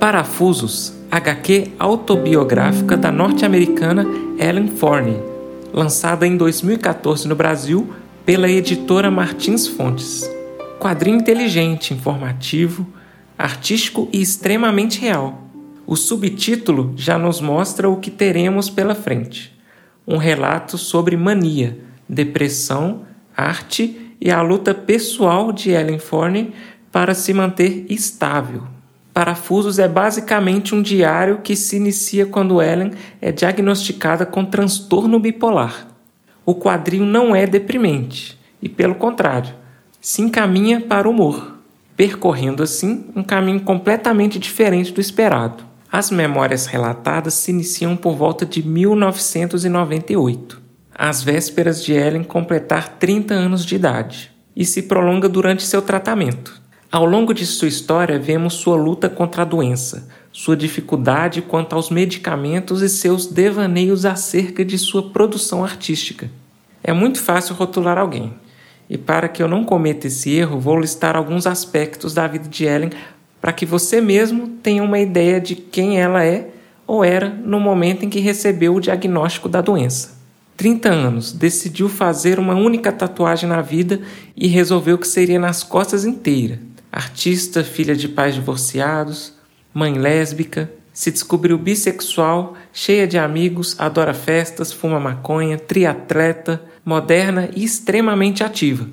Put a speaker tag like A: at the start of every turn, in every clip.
A: Parafusos, HQ autobiográfica da norte-americana Ellen Forney, lançada em 2014 no Brasil pela editora Martins Fontes. Quadrinho inteligente, informativo, artístico e extremamente real. O subtítulo já nos mostra o que teremos pela frente: um relato sobre mania, depressão, arte e a luta pessoal de Ellen Forney para se manter estável. Parafusos é basicamente um diário que se inicia quando Ellen é diagnosticada com transtorno bipolar. O quadrinho não é deprimente e, pelo contrário, se encaminha para o humor, percorrendo assim um caminho completamente diferente do esperado. As memórias relatadas se iniciam por volta de 1998, às vésperas de Ellen completar 30 anos de idade, e se prolonga durante seu tratamento. Ao longo de sua história, vemos sua luta contra a doença, sua dificuldade quanto aos medicamentos e seus devaneios acerca de sua produção artística. É muito fácil rotular alguém, e para que eu não cometa esse erro, vou listar alguns aspectos da vida de Ellen para que você mesmo tenha uma ideia de quem ela é ou era no momento em que recebeu o diagnóstico da doença. 30 anos, decidiu fazer uma única tatuagem na vida e resolveu que seria nas costas inteira artista, filha de pais divorciados, mãe lésbica, se descobriu bissexual, cheia de amigos, adora festas, fuma maconha, triatleta, moderna e extremamente ativa.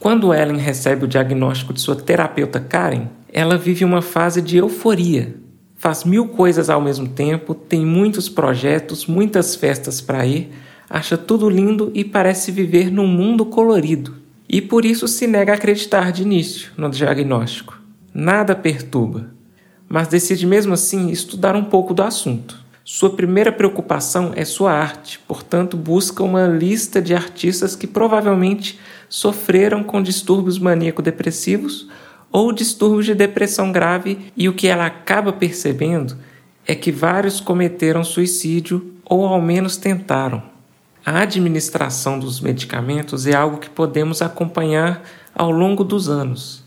A: Quando Ellen recebe o diagnóstico de sua terapeuta Karen, ela vive uma fase de euforia. Faz mil coisas ao mesmo tempo, tem muitos projetos, muitas festas para ir, acha tudo lindo e parece viver num mundo colorido e por isso se nega a acreditar de início no diagnóstico. Nada perturba, mas decide mesmo assim estudar um pouco do assunto. Sua primeira preocupação é sua arte, portanto, busca uma lista de artistas que provavelmente sofreram com distúrbios maníaco-depressivos ou distúrbios de depressão grave, e o que ela acaba percebendo é que vários cometeram suicídio ou ao menos tentaram. A administração dos medicamentos é algo que podemos acompanhar ao longo dos anos,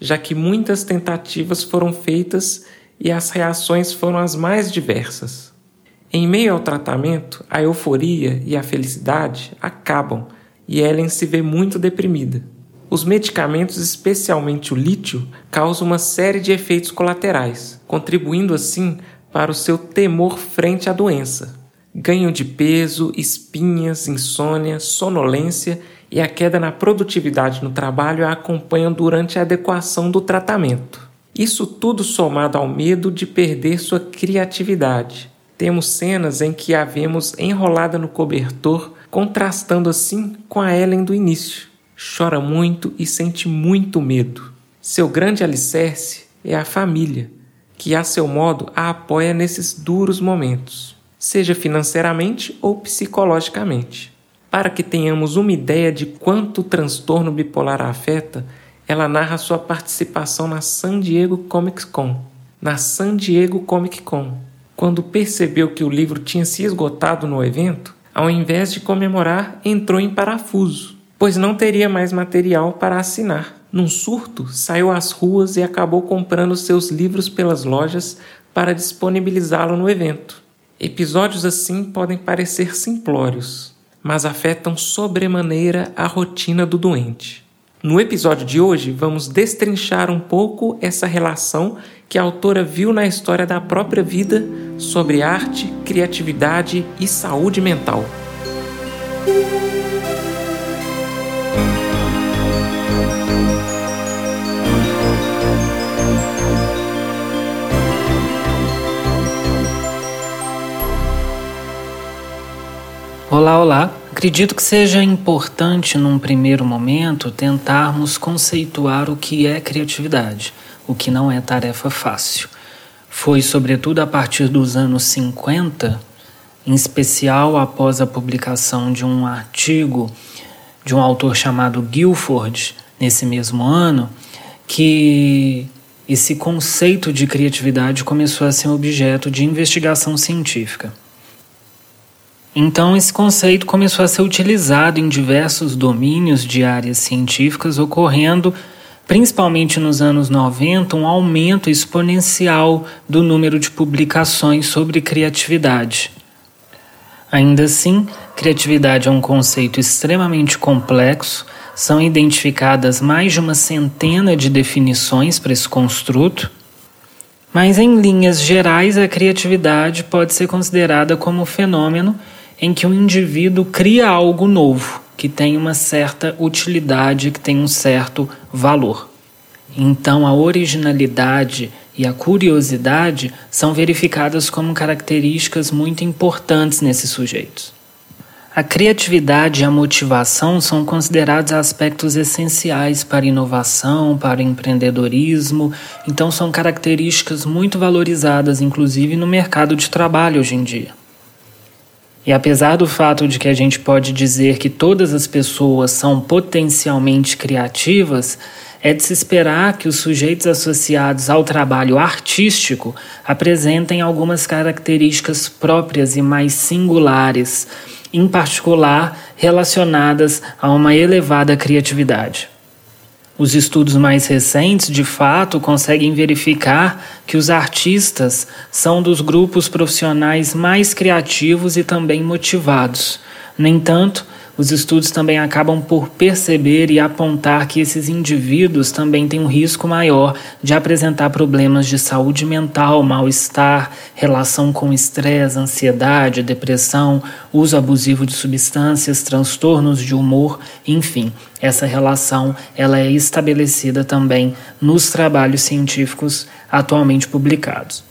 A: já que muitas tentativas foram feitas e as reações foram as mais diversas. Em meio ao tratamento, a euforia e a felicidade acabam e Ellen se vê muito deprimida. Os medicamentos, especialmente o lítio, causam uma série de efeitos colaterais, contribuindo assim para o seu temor frente à doença, ganho de peso, espinhas, insônia, sonolência e a queda na produtividade no trabalho a acompanham durante a adequação do tratamento. Isso tudo somado ao medo de perder sua criatividade. Temos cenas em que a vemos enrolada no cobertor, contrastando assim com a Ellen do início. Chora muito e sente muito medo. Seu grande alicerce é a família, que a seu modo a apoia nesses duros momentos seja financeiramente ou psicologicamente. Para que tenhamos uma ideia de quanto o transtorno bipolar a afeta, ela narra sua participação na San Diego Comic Con. Na San Diego Comic Con, quando percebeu que o livro tinha se esgotado no evento, ao invés de comemorar, entrou em parafuso, pois não teria mais material para assinar. Num surto, saiu às ruas e acabou comprando seus livros pelas lojas para disponibilizá-lo no evento. Episódios assim podem parecer simplórios, mas afetam sobremaneira a rotina do doente. No episódio de hoje, vamos destrinchar um pouco essa relação que a autora viu na história da própria vida sobre arte, criatividade e saúde mental.
B: Olá, olá. Acredito que seja importante, num primeiro momento, tentarmos conceituar o que é criatividade, o que não é tarefa fácil. Foi, sobretudo, a partir dos anos 50, em especial após a publicação de um artigo de um autor chamado Guilford, nesse mesmo ano, que esse conceito de criatividade começou a ser objeto de investigação científica. Então, esse conceito começou a ser utilizado em diversos domínios de áreas científicas, ocorrendo principalmente nos anos 90, um aumento exponencial do número de publicações sobre criatividade. Ainda assim, criatividade é um conceito extremamente complexo, são identificadas mais de uma centena de definições para esse construto, mas em linhas gerais, a criatividade pode ser considerada como um fenômeno em que um indivíduo cria algo novo, que tem uma certa utilidade, que tem um certo valor. Então, a originalidade e a curiosidade são verificadas como características muito importantes nesses sujeitos. A criatividade e a motivação são considerados aspectos essenciais para inovação, para o empreendedorismo, então são características muito valorizadas, inclusive no mercado de trabalho hoje em dia. E apesar do fato de que a gente pode dizer que todas as pessoas são potencialmente criativas, é de se esperar que os sujeitos associados ao trabalho artístico apresentem algumas características próprias e mais singulares, em particular relacionadas a uma elevada criatividade. Os estudos mais recentes, de fato, conseguem verificar que os artistas são dos grupos profissionais mais criativos e também motivados. No entanto, os estudos também acabam por perceber e apontar que esses indivíduos também têm um risco maior de apresentar problemas de saúde mental, mal-estar, relação com estresse, ansiedade, depressão, uso abusivo de substâncias, transtornos de humor, enfim. Essa relação ela é estabelecida também nos trabalhos científicos atualmente publicados.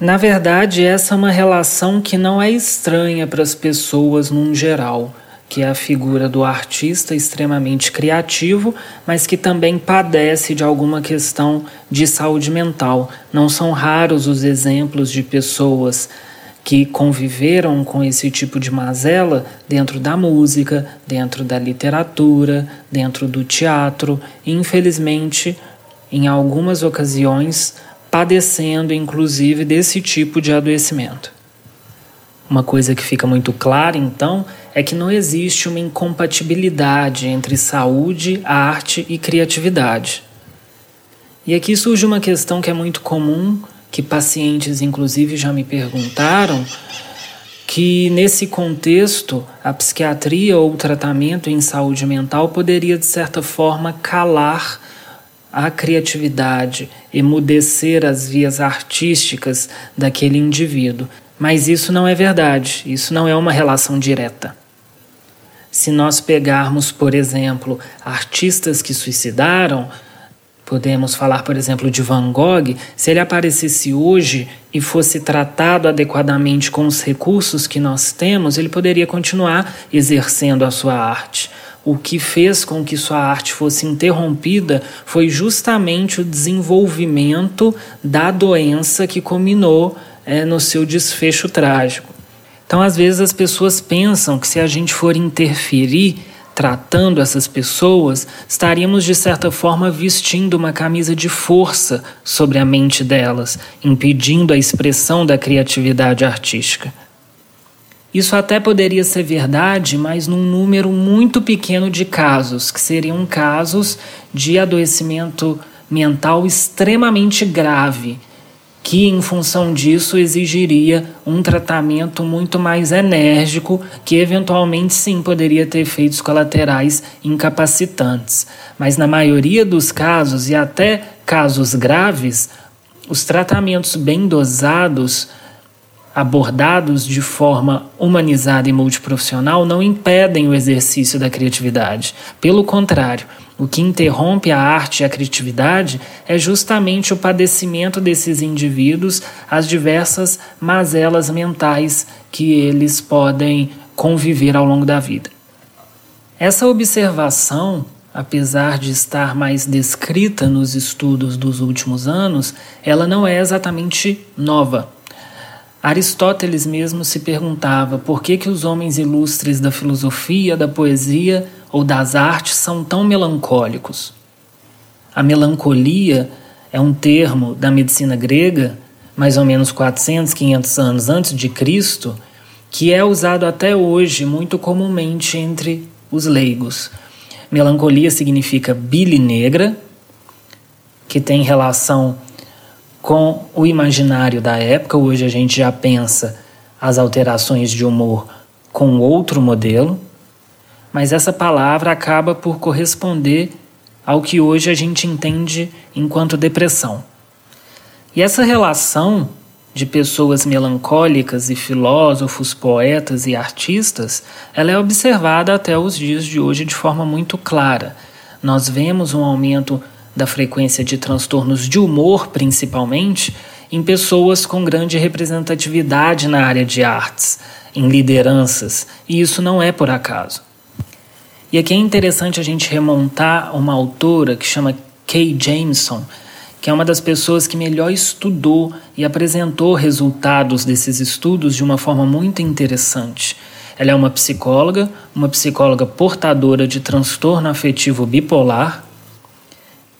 B: Na verdade, essa é uma relação que não é estranha para as pessoas num geral que é a figura do artista extremamente criativo, mas que também padece de alguma questão de saúde mental. Não são raros os exemplos de pessoas que conviveram com esse tipo de mazela dentro da música, dentro da literatura, dentro do teatro, e infelizmente, em algumas ocasiões, padecendo inclusive desse tipo de adoecimento. Uma coisa que fica muito clara, então, é que não existe uma incompatibilidade entre saúde, arte e criatividade. E aqui surge uma questão que é muito comum, que pacientes, inclusive, já me perguntaram, que nesse contexto a psiquiatria ou o tratamento em saúde mental poderia, de certa forma, calar a criatividade, emudecer as vias artísticas daquele indivíduo. Mas isso não é verdade, isso não é uma relação direta. Se nós pegarmos, por exemplo, artistas que suicidaram, podemos falar, por exemplo, de Van Gogh, se ele aparecesse hoje e fosse tratado adequadamente com os recursos que nós temos, ele poderia continuar exercendo a sua arte. O que fez com que sua arte fosse interrompida foi justamente o desenvolvimento da doença que culminou é, no seu desfecho trágico. Então, às vezes, as pessoas pensam que se a gente for interferir tratando essas pessoas, estaríamos de certa forma vestindo uma camisa de força sobre a mente delas, impedindo a expressão da criatividade artística. Isso até poderia ser verdade, mas num número muito pequeno de casos, que seriam casos de adoecimento mental extremamente grave que, em função disso, exigiria um tratamento muito mais enérgico, que eventualmente sim poderia ter efeitos colaterais incapacitantes. Mas, na maioria dos casos, e até casos graves, os tratamentos bem dosados abordados de forma humanizada e multiprofissional não impedem o exercício da criatividade. Pelo contrário, o que interrompe a arte e a criatividade é justamente o padecimento desses indivíduos, as diversas mazelas mentais que eles podem conviver ao longo da vida. Essa observação, apesar de estar mais descrita nos estudos dos últimos anos, ela não é exatamente nova. Aristóteles mesmo se perguntava por que, que os homens ilustres da filosofia, da poesia ou das artes são tão melancólicos. A melancolia é um termo da medicina grega, mais ou menos 400, 500 anos antes de Cristo, que é usado até hoje muito comumente entre os leigos. Melancolia significa bile negra, que tem relação com o imaginário da época. Hoje a gente já pensa as alterações de humor com outro modelo, mas essa palavra acaba por corresponder ao que hoje a gente entende enquanto depressão. E essa relação de pessoas melancólicas e filósofos, poetas e artistas, ela é observada até os dias de hoje de forma muito clara. Nós vemos um aumento da frequência de transtornos de humor, principalmente, em pessoas com grande representatividade na área de artes, em lideranças, e isso não é por acaso. E aqui é interessante a gente remontar uma autora que chama Kay Jameson, que é uma das pessoas que melhor estudou e apresentou resultados desses estudos de uma forma muito interessante. Ela é uma psicóloga, uma psicóloga portadora de transtorno afetivo bipolar,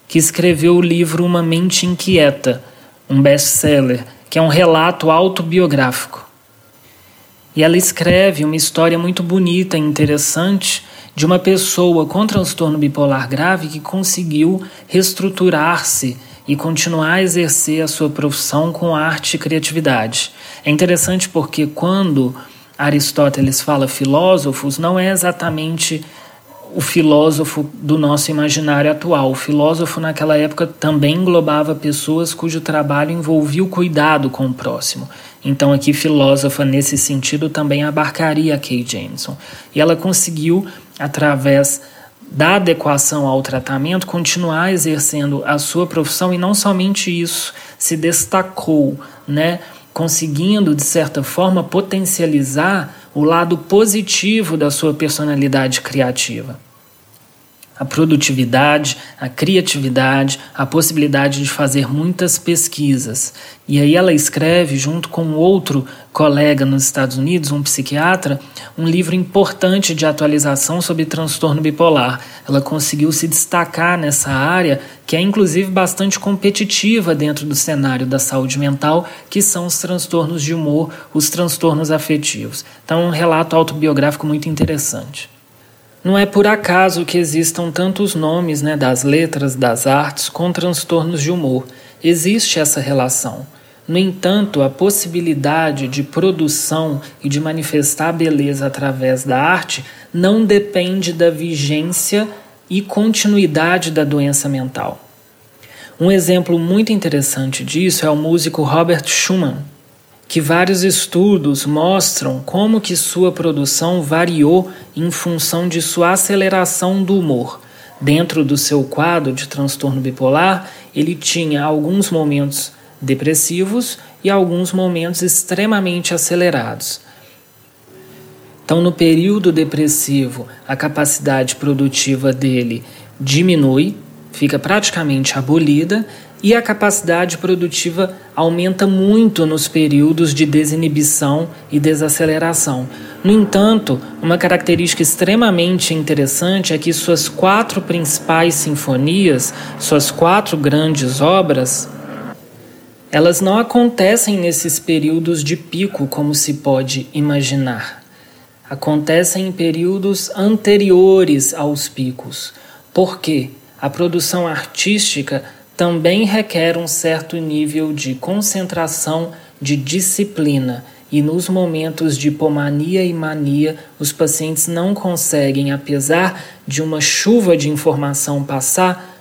B: que escreveu o livro Uma Mente Inquieta, um best-seller, que é um relato autobiográfico. E ela escreve uma história muito bonita e interessante de uma pessoa com transtorno bipolar grave que conseguiu reestruturar-se e continuar a exercer a sua profissão com arte e criatividade. É interessante porque quando Aristóteles fala filósofos, não é exatamente o filósofo do nosso imaginário atual. O filósofo naquela época também englobava pessoas cujo trabalho envolvia o cuidado com o próximo. Então aqui filósofa nesse sentido também abarcaria a Kay Jameson. E ela conseguiu através da adequação ao tratamento, continuar exercendo a sua profissão e não somente isso, se destacou, né? conseguindo, de certa forma, potencializar o lado positivo da sua personalidade criativa a produtividade, a criatividade, a possibilidade de fazer muitas pesquisas. E aí ela escreve, junto com outro colega nos Estados Unidos, um psiquiatra, um livro importante de atualização sobre transtorno bipolar. Ela conseguiu se destacar nessa área, que é inclusive bastante competitiva dentro do cenário da saúde mental, que são os transtornos de humor, os transtornos afetivos. Então, um relato autobiográfico muito interessante. Não é por acaso que existam tantos nomes né, das letras, das artes com transtornos de humor. Existe essa relação. No entanto, a possibilidade de produção e de manifestar a beleza através da arte não depende da vigência e continuidade da doença mental. Um exemplo muito interessante disso é o músico Robert Schumann, que vários estudos mostram como que sua produção variou em função de sua aceleração do humor. Dentro do seu quadro de transtorno bipolar, ele tinha alguns momentos depressivos e alguns momentos extremamente acelerados. Então, no período depressivo, a capacidade produtiva dele diminui, fica praticamente abolida, e a capacidade produtiva aumenta muito nos períodos de desinibição e desaceleração. No entanto, uma característica extremamente interessante é que suas quatro principais sinfonias, suas quatro grandes obras, elas não acontecem nesses períodos de pico como se pode imaginar. Acontecem em períodos anteriores aos picos. Por quê? A produção artística também requer um certo nível de concentração, de disciplina, e nos momentos de hipomania e mania, os pacientes não conseguem, apesar de uma chuva de informação passar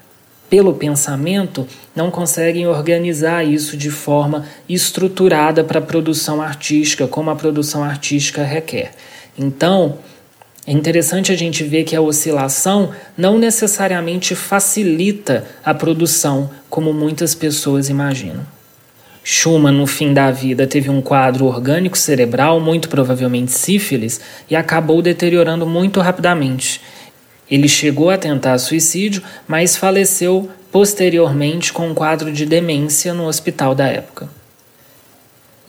B: pelo pensamento, não conseguem organizar isso de forma estruturada para a produção artística, como a produção artística requer. Então, é interessante a gente ver que a oscilação não necessariamente facilita a produção, como muitas pessoas imaginam. Schumann, no fim da vida, teve um quadro orgânico cerebral, muito provavelmente sífilis, e acabou deteriorando muito rapidamente. Ele chegou a tentar suicídio, mas faleceu posteriormente com um quadro de demência no hospital da época.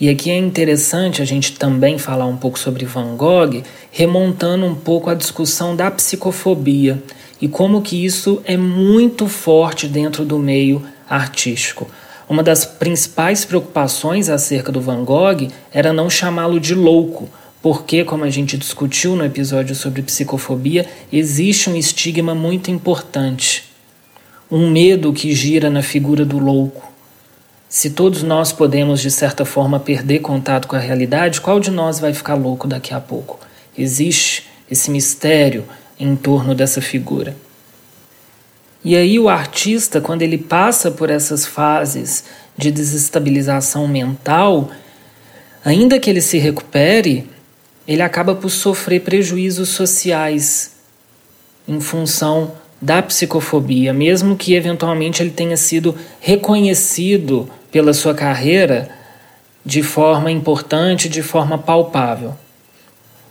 B: E aqui é interessante a gente também falar um pouco sobre Van Gogh, remontando um pouco a discussão da psicofobia e como que isso é muito forte dentro do meio artístico. Uma das principais preocupações acerca do Van Gogh era não chamá-lo de louco, porque, como a gente discutiu no episódio sobre psicofobia, existe um estigma muito importante, um medo que gira na figura do louco. Se todos nós podemos, de certa forma, perder contato com a realidade, qual de nós vai ficar louco daqui a pouco? Existe esse mistério em torno dessa figura. E aí, o artista, quando ele passa por essas fases de desestabilização mental, ainda que ele se recupere, ele acaba por sofrer prejuízos sociais em função da psicofobia, mesmo que eventualmente ele tenha sido reconhecido pela sua carreira de forma importante, de forma palpável.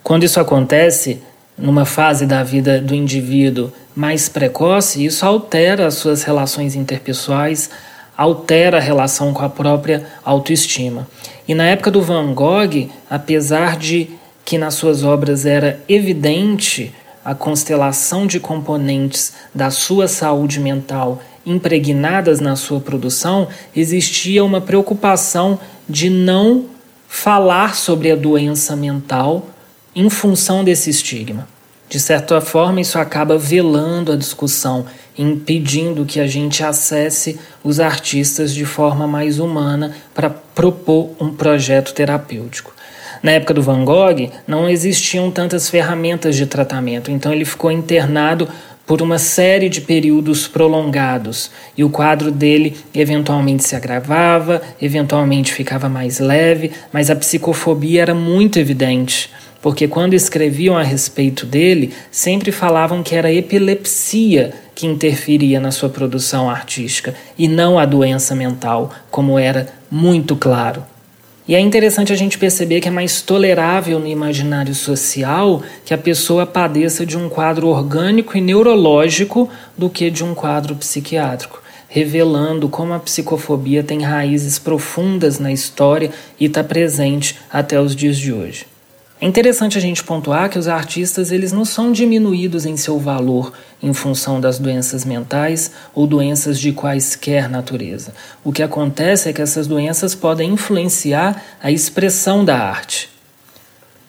B: Quando isso acontece numa fase da vida do indivíduo mais precoce, isso altera as suas relações interpessoais, altera a relação com a própria autoestima. E na época do Van Gogh, apesar de que nas suas obras era evidente a constelação de componentes da sua saúde mental impregnadas na sua produção, existia uma preocupação de não falar sobre a doença mental em função desse estigma. De certa forma, isso acaba velando a discussão, impedindo que a gente acesse os artistas de forma mais humana para propor um projeto terapêutico. Na época do Van Gogh, não existiam tantas ferramentas de tratamento, então ele ficou internado por uma série de períodos prolongados e o quadro dele eventualmente se agravava, eventualmente ficava mais leve, mas a psicofobia era muito evidente porque quando escreviam a respeito dele, sempre falavam que era epilepsia que interferia na sua produção artística e não a doença mental, como era muito claro. E é interessante a gente perceber que é mais tolerável no imaginário social que a pessoa padeça de um quadro orgânico e neurológico do que de um quadro psiquiátrico, revelando como a psicofobia tem raízes profundas na história e está presente até os dias de hoje. É interessante a gente pontuar que os artistas eles não são diminuídos em seu valor em função das doenças mentais ou doenças de quaisquer natureza. O que acontece é que essas doenças podem influenciar a expressão da arte.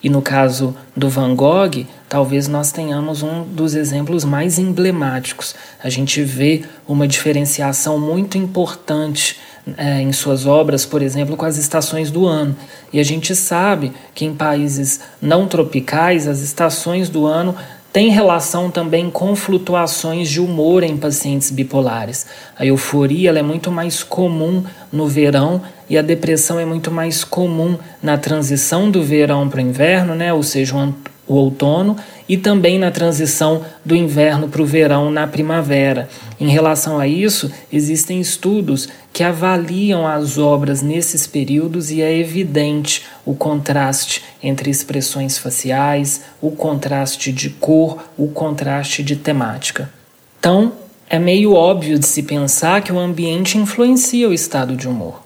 B: E no caso do Van Gogh, talvez nós tenhamos um dos exemplos mais emblemáticos. A gente vê uma diferenciação muito importante é, em suas obras, por exemplo, com as estações do ano. E a gente sabe que em países não tropicais, as estações do ano têm relação também com flutuações de humor em pacientes bipolares. A euforia é muito mais comum no verão e a depressão é muito mais comum na transição do verão para o inverno, né? ou seja, o outono e também na transição do inverno para o verão na primavera. Em relação a isso, existem estudos que avaliam as obras nesses períodos e é evidente o contraste entre expressões faciais, o contraste de cor, o contraste de temática. Então, é meio óbvio de se pensar que o ambiente influencia o estado de humor.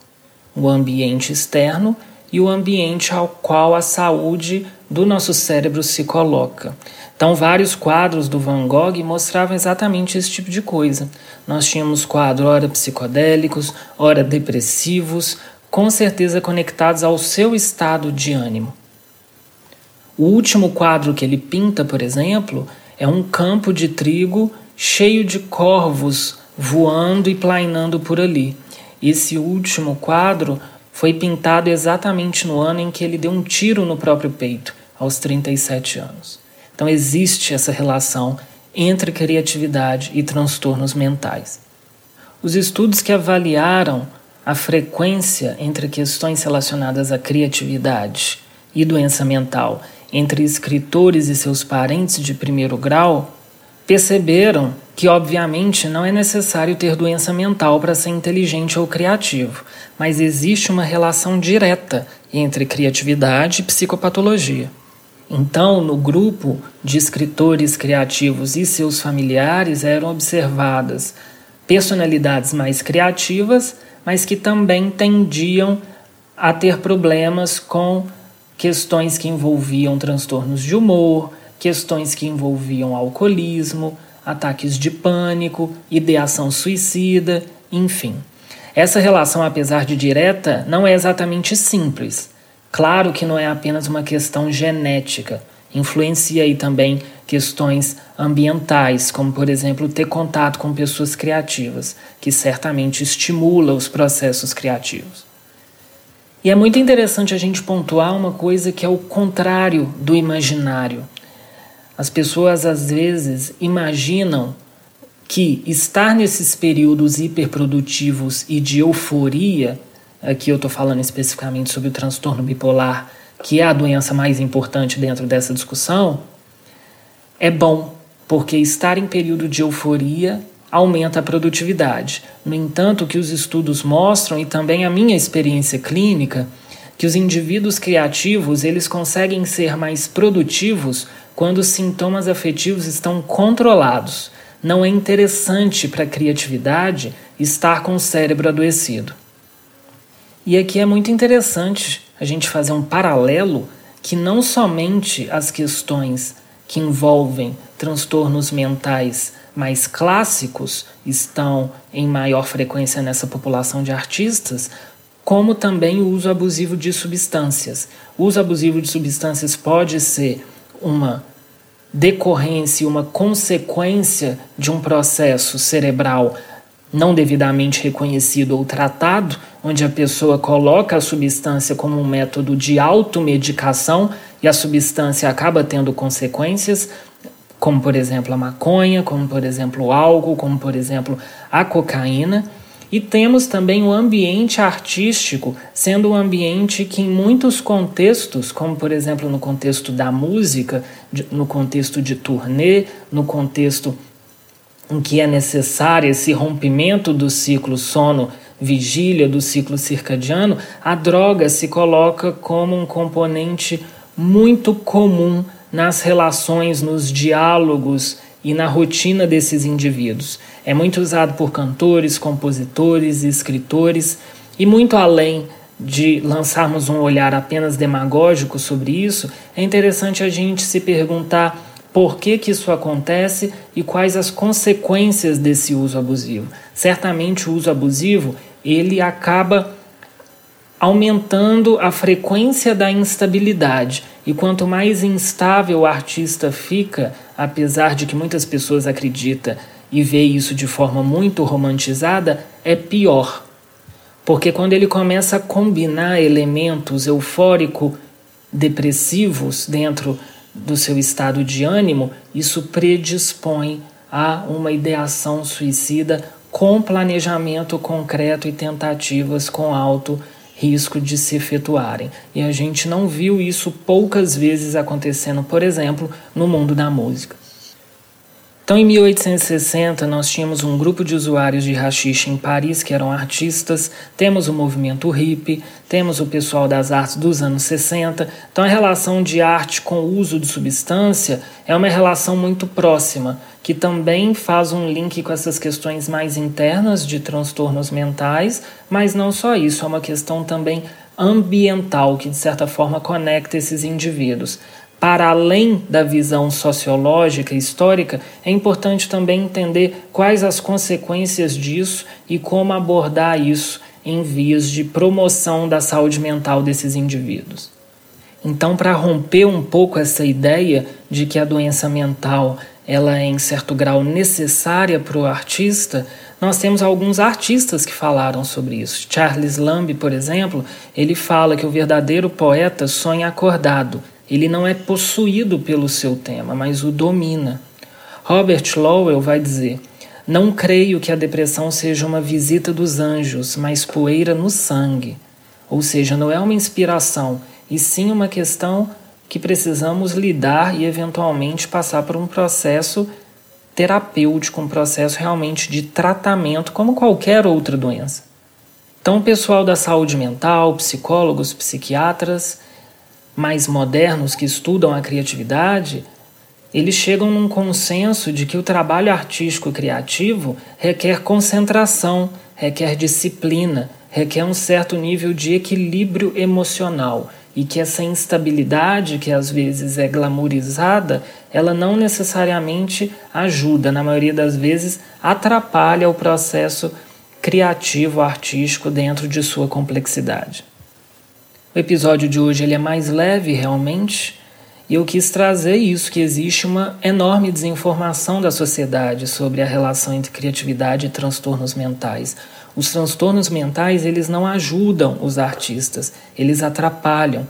B: O ambiente externo e o ambiente ao qual a saúde do nosso cérebro se coloca. Então, vários quadros do Van Gogh mostravam exatamente esse tipo de coisa. Nós tínhamos quadros, ora psicodélicos, ora depressivos, com certeza conectados ao seu estado de ânimo. O último quadro que ele pinta, por exemplo, é um campo de trigo cheio de corvos voando e plainando por ali. Esse último quadro foi pintado exatamente no ano em que ele deu um tiro no próprio peito, aos 37 anos. Então existe essa relação entre criatividade e transtornos mentais. Os estudos que avaliaram a frequência entre questões relacionadas à criatividade e doença mental entre escritores e seus parentes de primeiro grau perceberam que, obviamente, não é necessário ter doença mental para ser inteligente ou criativo, mas existe uma relação direta entre criatividade e psicopatologia. Então, no grupo de escritores criativos e seus familiares eram observadas personalidades mais criativas, mas que também tendiam a ter problemas com questões que envolviam transtornos de humor, questões que envolviam alcoolismo, ataques de pânico, ideação suicida, enfim. Essa relação, apesar de direta, não é exatamente simples. Claro que não é apenas uma questão genética, influencia aí também questões ambientais, como por exemplo ter contato com pessoas criativas, que certamente estimula os processos criativos. E é muito interessante a gente pontuar uma coisa que é o contrário do imaginário. As pessoas às vezes imaginam que estar nesses períodos hiperprodutivos e de euforia, aqui eu estou falando especificamente sobre o transtorno bipolar, que é a doença mais importante dentro dessa discussão, é bom, porque estar em período de euforia aumenta a produtividade. No entanto, o que os estudos mostram e também a minha experiência clínica, que os indivíduos criativos, eles conseguem ser mais produtivos quando os sintomas afetivos estão controlados. Não é interessante para a criatividade estar com o cérebro adoecido. E aqui é muito interessante a gente fazer um paralelo que não somente as questões que envolvem transtornos mentais mais clássicos estão em maior frequência nessa população de artistas, como também o uso abusivo de substâncias. O uso abusivo de substâncias pode ser uma decorrência, uma consequência de um processo cerebral não devidamente reconhecido ou tratado, onde a pessoa coloca a substância como um método de automedicação e a substância acaba tendo consequências, como por exemplo a maconha, como por exemplo o álcool, como por exemplo a cocaína. E temos também o ambiente artístico, sendo um ambiente que, em muitos contextos, como por exemplo no contexto da música, no contexto de turnê, no contexto em que é necessário esse rompimento do ciclo sono-vigília, do ciclo circadiano, a droga se coloca como um componente muito comum nas relações, nos diálogos e na rotina desses indivíduos. É muito usado por cantores, compositores, escritores e muito além de lançarmos um olhar apenas demagógico sobre isso, é interessante a gente se perguntar por que, que isso acontece e quais as consequências desse uso abusivo. Certamente o uso abusivo ele acaba aumentando a frequência da instabilidade. E quanto mais instável o artista fica, apesar de que muitas pessoas acreditam e vê isso de forma muito romantizada, é pior. Porque quando ele começa a combinar elementos eufórico depressivos dentro do seu estado de ânimo, isso predispõe a uma ideação suicida com planejamento concreto e tentativas com alto risco de se efetuarem. E a gente não viu isso poucas vezes acontecendo, por exemplo, no mundo da música. Então, em 1860, nós tínhamos um grupo de usuários de rachixe em Paris que eram artistas, temos o movimento hippie, temos o pessoal das artes dos anos 60. Então, a relação de arte com o uso de substância é uma relação muito próxima, que também faz um link com essas questões mais internas de transtornos mentais, mas não só isso, é uma questão também ambiental que, de certa forma, conecta esses indivíduos para além da visão sociológica e histórica, é importante também entender quais as consequências disso e como abordar isso em vias de promoção da saúde mental desses indivíduos. Então, para romper um pouco essa ideia de que a doença mental ela é em certo grau necessária para o artista, nós temos alguns artistas que falaram sobre isso. Charles Lamb, por exemplo, ele fala que o verdadeiro poeta sonha acordado ele não é possuído pelo seu tema, mas o domina. Robert Lowell vai dizer: Não creio que a depressão seja uma visita dos anjos, mas poeira no sangue. Ou seja, não é uma inspiração, e sim uma questão que precisamos lidar e eventualmente passar por um processo terapêutico, um processo realmente de tratamento, como qualquer outra doença. Então, pessoal da saúde mental, psicólogos, psiquiatras, mais modernos que estudam a criatividade, eles chegam num consenso de que o trabalho artístico criativo requer concentração, requer disciplina, requer um certo nível de equilíbrio emocional e que essa instabilidade que às vezes é glamourizada, ela não necessariamente ajuda, na maioria das vezes atrapalha o processo criativo artístico dentro de sua complexidade. O episódio de hoje ele é mais leve realmente, e eu quis trazer isso que existe uma enorme desinformação da sociedade sobre a relação entre criatividade e transtornos mentais. Os transtornos mentais, eles não ajudam os artistas, eles atrapalham.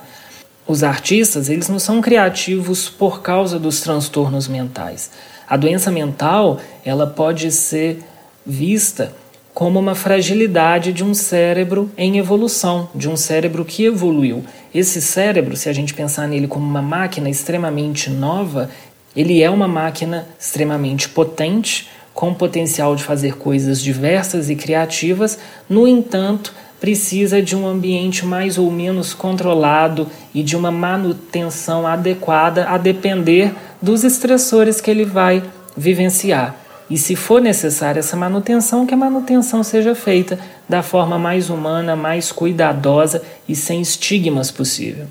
B: Os artistas, eles não são criativos por causa dos transtornos mentais. A doença mental, ela pode ser vista como uma fragilidade de um cérebro em evolução, de um cérebro que evoluiu. Esse cérebro, se a gente pensar nele como uma máquina extremamente nova, ele é uma máquina extremamente potente, com potencial de fazer coisas diversas e criativas, no entanto, precisa de um ambiente mais ou menos controlado e de uma manutenção adequada a depender dos estressores que ele vai vivenciar. E se for necessária essa manutenção, que a manutenção seja feita da forma mais humana, mais cuidadosa e sem estigmas possível.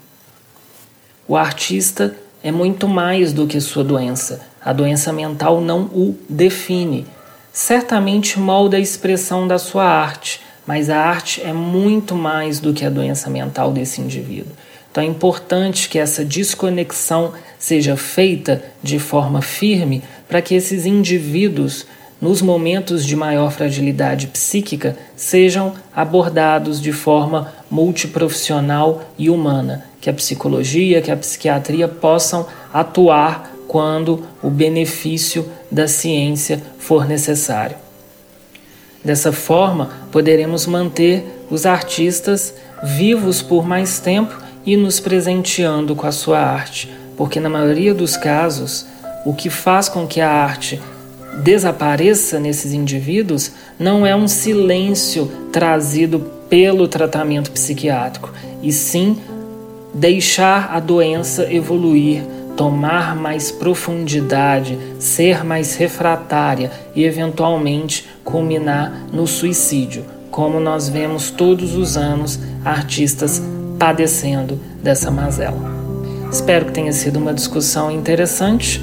B: O artista é muito mais do que sua doença. A doença mental não o define. Certamente molda a expressão da sua arte, mas a arte é muito mais do que a doença mental desse indivíduo. Então é importante que essa desconexão seja feita de forma firme para que esses indivíduos, nos momentos de maior fragilidade psíquica, sejam abordados de forma multiprofissional e humana, que a psicologia, que a psiquiatria possam atuar quando o benefício da ciência for necessário. Dessa forma, poderemos manter os artistas vivos por mais tempo e nos presenteando com a sua arte, porque na maioria dos casos, o que faz com que a arte desapareça nesses indivíduos não é um silêncio trazido pelo tratamento psiquiátrico, e sim deixar a doença evoluir tomar mais profundidade, ser mais refratária e eventualmente culminar no suicídio, como nós vemos todos os anos artistas padecendo dessa mazela. Espero que tenha sido uma discussão interessante.